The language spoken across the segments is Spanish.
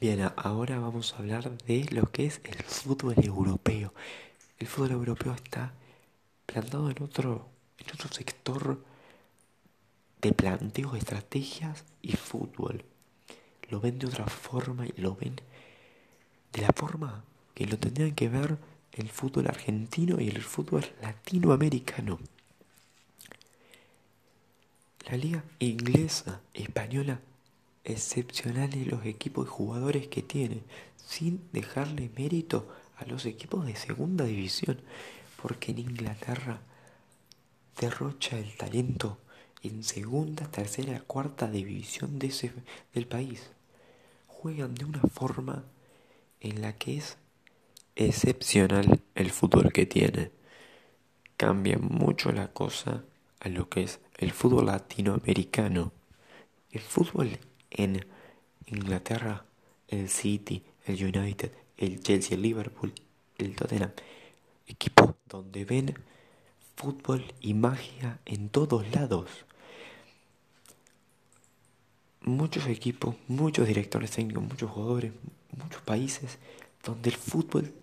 Bien, ahora vamos a hablar de lo que es el fútbol europeo. El fútbol europeo está plantado en otro, en otro sector de planteo, estrategias y fútbol. Lo ven de otra forma y lo ven de la forma que lo tendrían que ver el fútbol argentino y el fútbol latinoamericano. La liga inglesa, española, excepcionales los equipos y jugadores que tiene, sin dejarle mérito a los equipos de segunda división, porque en Inglaterra derrocha el talento en segunda, tercera, cuarta división de ese, del país. Juegan de una forma en la que es excepcional el fútbol que tiene. Cambia mucho la cosa a lo que es el fútbol latinoamericano. El fútbol en Inglaterra, el City, el United, el Chelsea, el Liverpool, el Tottenham. Equipos donde ven fútbol y magia en todos lados. Muchos equipos, muchos directores técnicos, muchos jugadores, muchos países donde el fútbol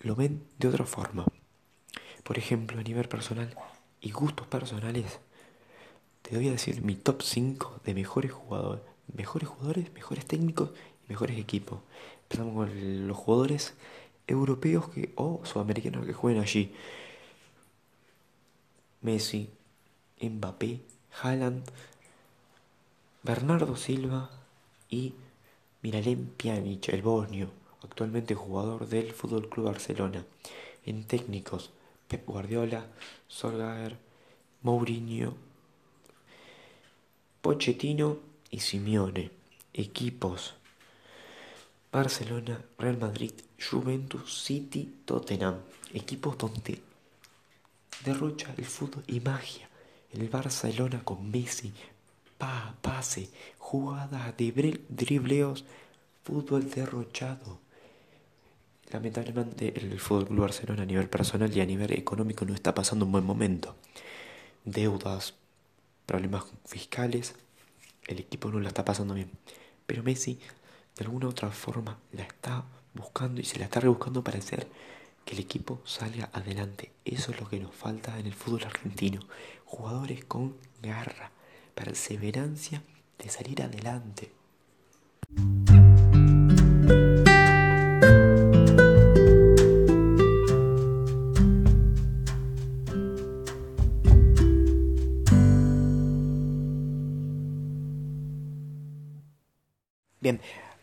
lo ven de otra forma. Por ejemplo, a nivel personal y gustos personales, te voy a decir mi top 5 de mejores jugadores, mejores jugadores, mejores técnicos y mejores equipos. Empezamos con los jugadores europeos que, o sudamericanos que juegan allí. Messi, Mbappé, Haaland, Bernardo Silva y Miralem Pjanic, el bosnio, actualmente jugador del Fútbol Club Barcelona. En técnicos, Pep Guardiola, Solskjaer, Mourinho, Pochettino y Simeone. Equipos: Barcelona, Real Madrid, Juventus, City, Tottenham. Equipos donde derrocha el fútbol y magia. El Barcelona con Messi, pa, pase, jugadas de dribleos, fútbol derrochado. Lamentablemente el Fútbol Barcelona a nivel personal y a nivel económico no está pasando un buen momento. Deudas, problemas fiscales, el equipo no la está pasando bien. Pero Messi de alguna u otra forma la está buscando y se la está rebuscando para hacer que el equipo salga adelante. Eso es lo que nos falta en el fútbol argentino. Jugadores con garra, perseverancia de salir adelante.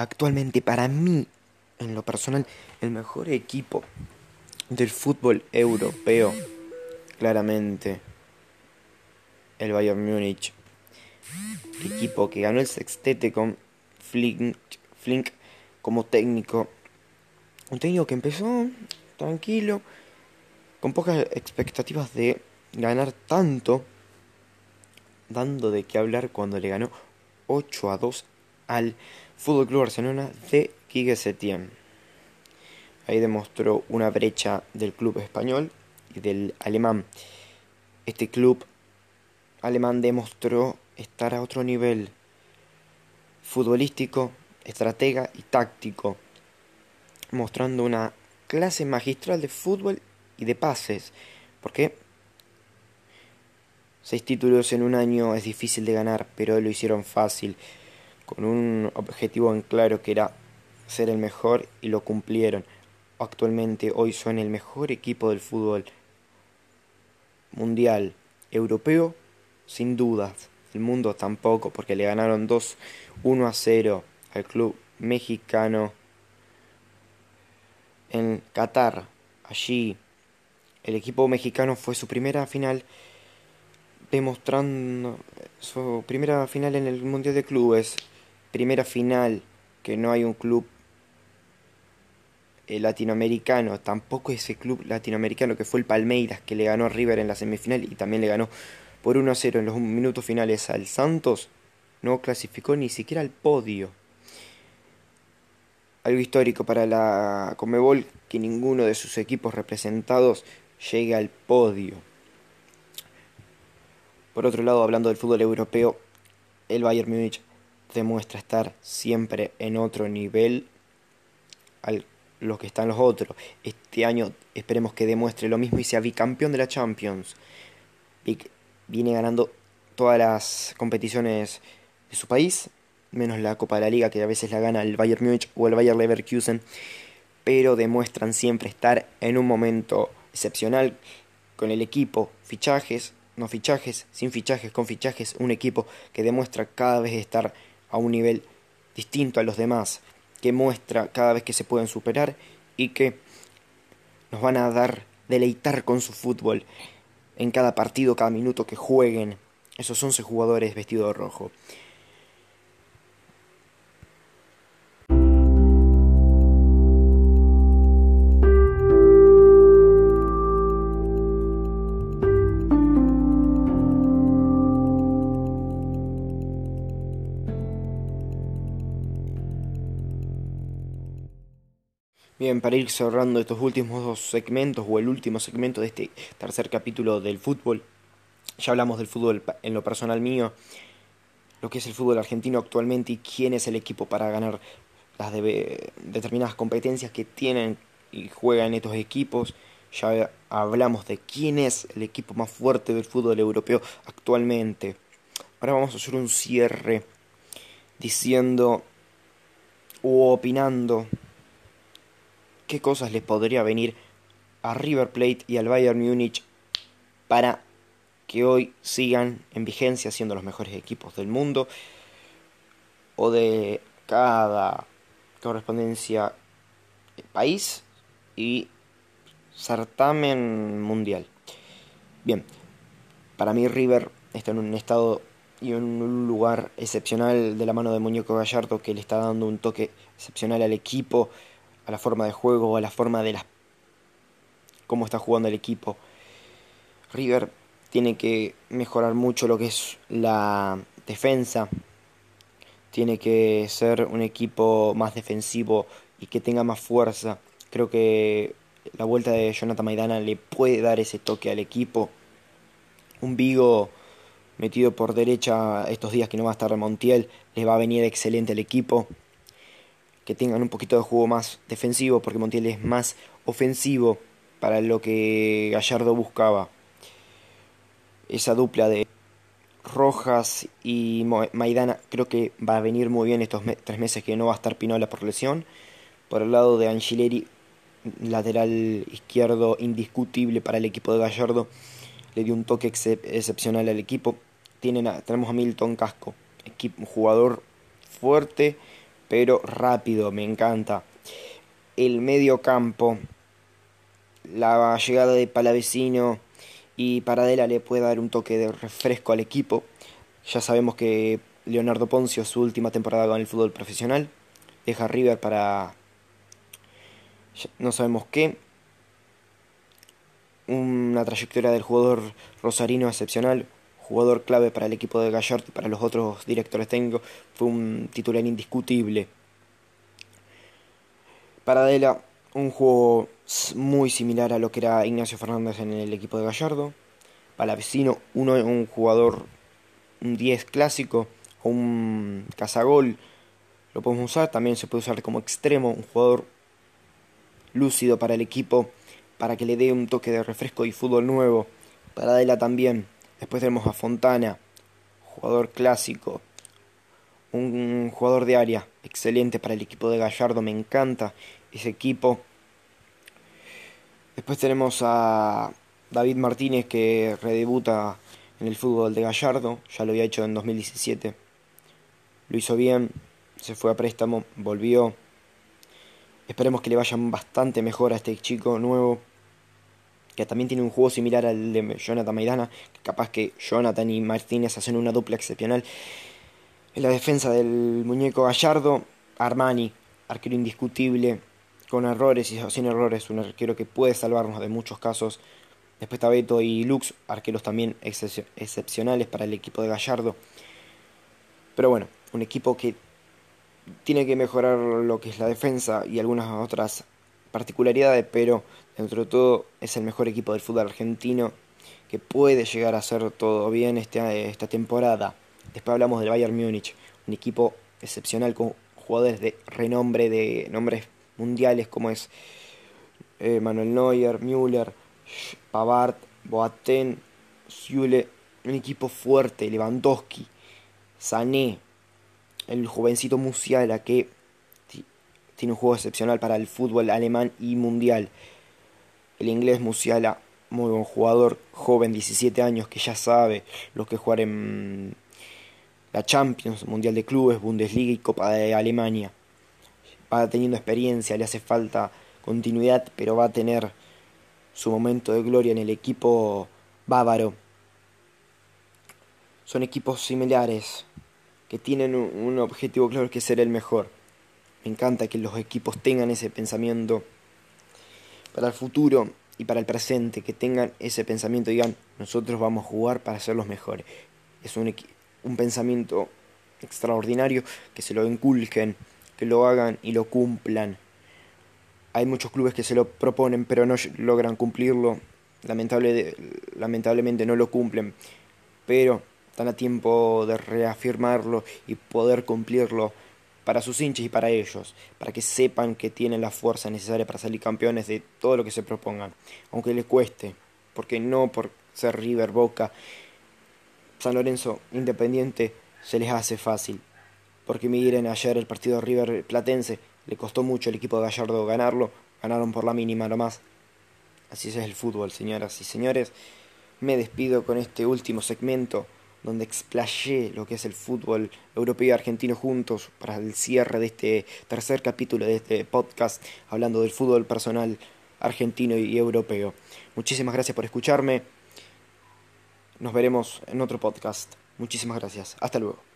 Actualmente para mí, en lo personal, el mejor equipo del fútbol europeo, claramente, el Bayern Múnich. Equipo que ganó el sextete con Flink, como técnico. Un técnico que empezó tranquilo, con pocas expectativas de ganar tanto, dando de qué hablar cuando le ganó 8 a 2 al Fútbol Club Barcelona de Quique Setién. Ahí demostró una brecha del club español y del alemán. Este club alemán demostró estar a otro nivel futbolístico, estratega y táctico, mostrando una clase magistral de fútbol y de pases, porque seis títulos en un año es difícil de ganar, pero lo hicieron fácil con un objetivo en claro que era ser el mejor y lo cumplieron. Actualmente hoy son el mejor equipo del fútbol mundial, europeo, sin dudas, el mundo tampoco, porque le ganaron 2 1 a 0 al club mexicano en Qatar. Allí el equipo mexicano fue su primera final demostrando su primera final en el Mundial de Clubes primera final que no hay un club eh, latinoamericano, tampoco ese club latinoamericano que fue el Palmeiras que le ganó a River en la semifinal y también le ganó por 1 a 0 en los minutos finales al Santos, no clasificó ni siquiera al podio. Algo histórico para la Comebol que ninguno de sus equipos representados llegue al podio. Por otro lado, hablando del fútbol europeo, el Bayern Múnich demuestra estar siempre en otro nivel al lo que están los otros. Este año esperemos que demuestre lo mismo y sea bicampeón de la Champions. Viene ganando todas las competiciones de su país, menos la Copa de la Liga que a veces la gana el Bayern Múnich o el Bayern Leverkusen, pero demuestran siempre estar en un momento excepcional con el equipo, fichajes, no fichajes, sin fichajes, con fichajes, un equipo que demuestra cada vez estar a un nivel distinto a los demás que muestra cada vez que se pueden superar y que nos van a dar deleitar con su fútbol en cada partido, cada minuto que jueguen esos 11 jugadores vestidos de rojo. Bien, para ir cerrando estos últimos dos segmentos o el último segmento de este tercer capítulo del fútbol, ya hablamos del fútbol en lo personal mío, lo que es el fútbol argentino actualmente y quién es el equipo para ganar las determinadas competencias que tienen y juegan estos equipos. Ya hablamos de quién es el equipo más fuerte del fútbol europeo actualmente. Ahora vamos a hacer un cierre diciendo o opinando qué cosas les podría venir a River Plate y al Bayern Múnich para que hoy sigan en vigencia siendo los mejores equipos del mundo o de cada correspondencia país y certamen mundial. Bien, para mí River está en un estado y en un lugar excepcional de la mano de Muñeco Gallardo que le está dando un toque excepcional al equipo a la forma de juego, a la forma de las cómo está jugando el equipo. River tiene que mejorar mucho lo que es la defensa. Tiene que ser un equipo más defensivo y que tenga más fuerza. Creo que la vuelta de Jonathan Maidana le puede dar ese toque al equipo. Un Vigo metido por derecha estos días que no va a estar Montiel, le va a venir excelente al equipo que tengan un poquito de juego más defensivo, porque Montiel es más ofensivo para lo que Gallardo buscaba. Esa dupla de Rojas y Maidana creo que va a venir muy bien estos tres meses que no va a estar Pinola por lesión. Por el lado de Angileri, lateral izquierdo indiscutible para el equipo de Gallardo, le dio un toque excepcional al equipo. Tienen tenemos a Milton Casco, jugador fuerte pero rápido, me encanta. El medio campo, la llegada de Palavecino y Paradela le puede dar un toque de refresco al equipo. Ya sabemos que Leonardo Poncio, su última temporada con el fútbol profesional, deja River para no sabemos qué. Una trayectoria del jugador rosarino excepcional, jugador clave para el equipo de Gallardo y para los otros directores técnicos, fue un titular indiscutible. Paradela, un juego muy similar a lo que era Ignacio Fernández en el equipo de Gallardo. Palavecino, uno, un jugador, un 10 clásico, un cazagol, lo podemos usar. También se puede usar como extremo, un jugador lúcido para el equipo, para que le dé un toque de refresco y fútbol nuevo. Paradela también Después tenemos a Fontana, jugador clásico, un jugador de área excelente para el equipo de Gallardo, me encanta ese equipo. Después tenemos a David Martínez que redebuta en el fútbol de Gallardo, ya lo había hecho en 2017. Lo hizo bien, se fue a préstamo, volvió. Esperemos que le vayan bastante mejor a este chico nuevo que también tiene un juego similar al de Jonathan Maidana, capaz que Jonathan y Martínez hacen una dupla excepcional. En la defensa del muñeco Gallardo, Armani, arquero indiscutible, con errores y sin errores, un arquero que puede salvarnos de muchos casos. Después está Beto y Lux, arqueros también excepcionales para el equipo de Gallardo. Pero bueno, un equipo que tiene que mejorar lo que es la defensa y algunas otras particularidades, pero dentro de todo es el mejor equipo del fútbol argentino que puede llegar a hacer todo bien este, esta temporada. Después hablamos del Bayern Múnich, un equipo excepcional con jugadores de renombre, de nombres mundiales como es eh, Manuel Neuer, Müller, Pavard, Boateng, Zule, un equipo fuerte, Lewandowski, Sané, el jovencito Musiala que tiene un juego excepcional para el fútbol alemán y mundial. El inglés Musiala, muy buen jugador, joven, 17 años, que ya sabe lo que jugar en la Champions, Mundial de Clubes, Bundesliga y Copa de Alemania. Va teniendo experiencia, le hace falta continuidad, pero va a tener su momento de gloria en el equipo bávaro. Son equipos similares que tienen un objetivo claro que es ser el mejor. Me encanta que los equipos tengan ese pensamiento para el futuro y para el presente, que tengan ese pensamiento y digan, nosotros vamos a jugar para ser los mejores. Es un, un pensamiento extraordinario, que se lo inculquen, que lo hagan y lo cumplan. Hay muchos clubes que se lo proponen pero no logran cumplirlo, Lamentable, lamentablemente no lo cumplen, pero están a tiempo de reafirmarlo y poder cumplirlo para sus hinchas y para ellos, para que sepan que tienen la fuerza necesaria para salir campeones de todo lo que se propongan, aunque les cueste, porque no por ser River, Boca, San Lorenzo, Independiente, se les hace fácil. Porque miren ayer el partido River Platense, le costó mucho al equipo de Gallardo ganarlo, ganaron por la mínima nomás. Así es el fútbol, señoras y señores. Me despido con este último segmento donde explayé lo que es el fútbol europeo y argentino juntos para el cierre de este tercer capítulo de este podcast hablando del fútbol personal argentino y europeo. Muchísimas gracias por escucharme. Nos veremos en otro podcast. Muchísimas gracias. Hasta luego.